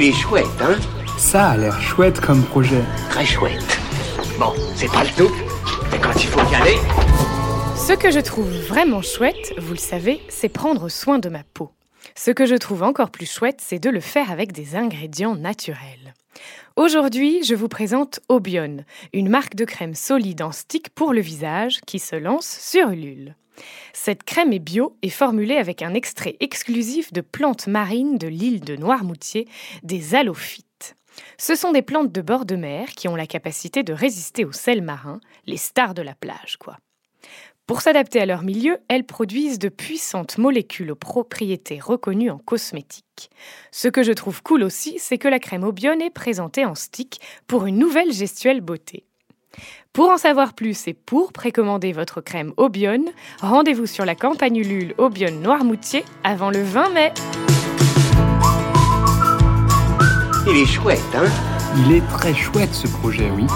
Il est chouette, hein Ça a l'air chouette comme projet. Très chouette. Bon, c'est pas le tout, mais quand il faut y aller... Ce que je trouve vraiment chouette, vous le savez, c'est prendre soin de ma peau. Ce que je trouve encore plus chouette, c'est de le faire avec des ingrédients naturels. Aujourd'hui, je vous présente Obion, une marque de crème solide en stick pour le visage qui se lance sur Ulule. Cette crème est bio et formulée avec un extrait exclusif de plantes marines de l'île de Noirmoutier, des halophytes. Ce sont des plantes de bord de mer qui ont la capacité de résister au sel marin, les stars de la plage, quoi. Pour s'adapter à leur milieu, elles produisent de puissantes molécules aux propriétés reconnues en cosmétique. Ce que je trouve cool aussi, c'est que la crème Obion est présentée en stick pour une nouvelle gestuelle beauté. Pour en savoir plus et pour précommander votre crème Obion, rendez-vous sur la campagne Ulule Obion Noirmoutier avant le 20 mai. Il est chouette, hein? Il est très chouette ce projet, oui.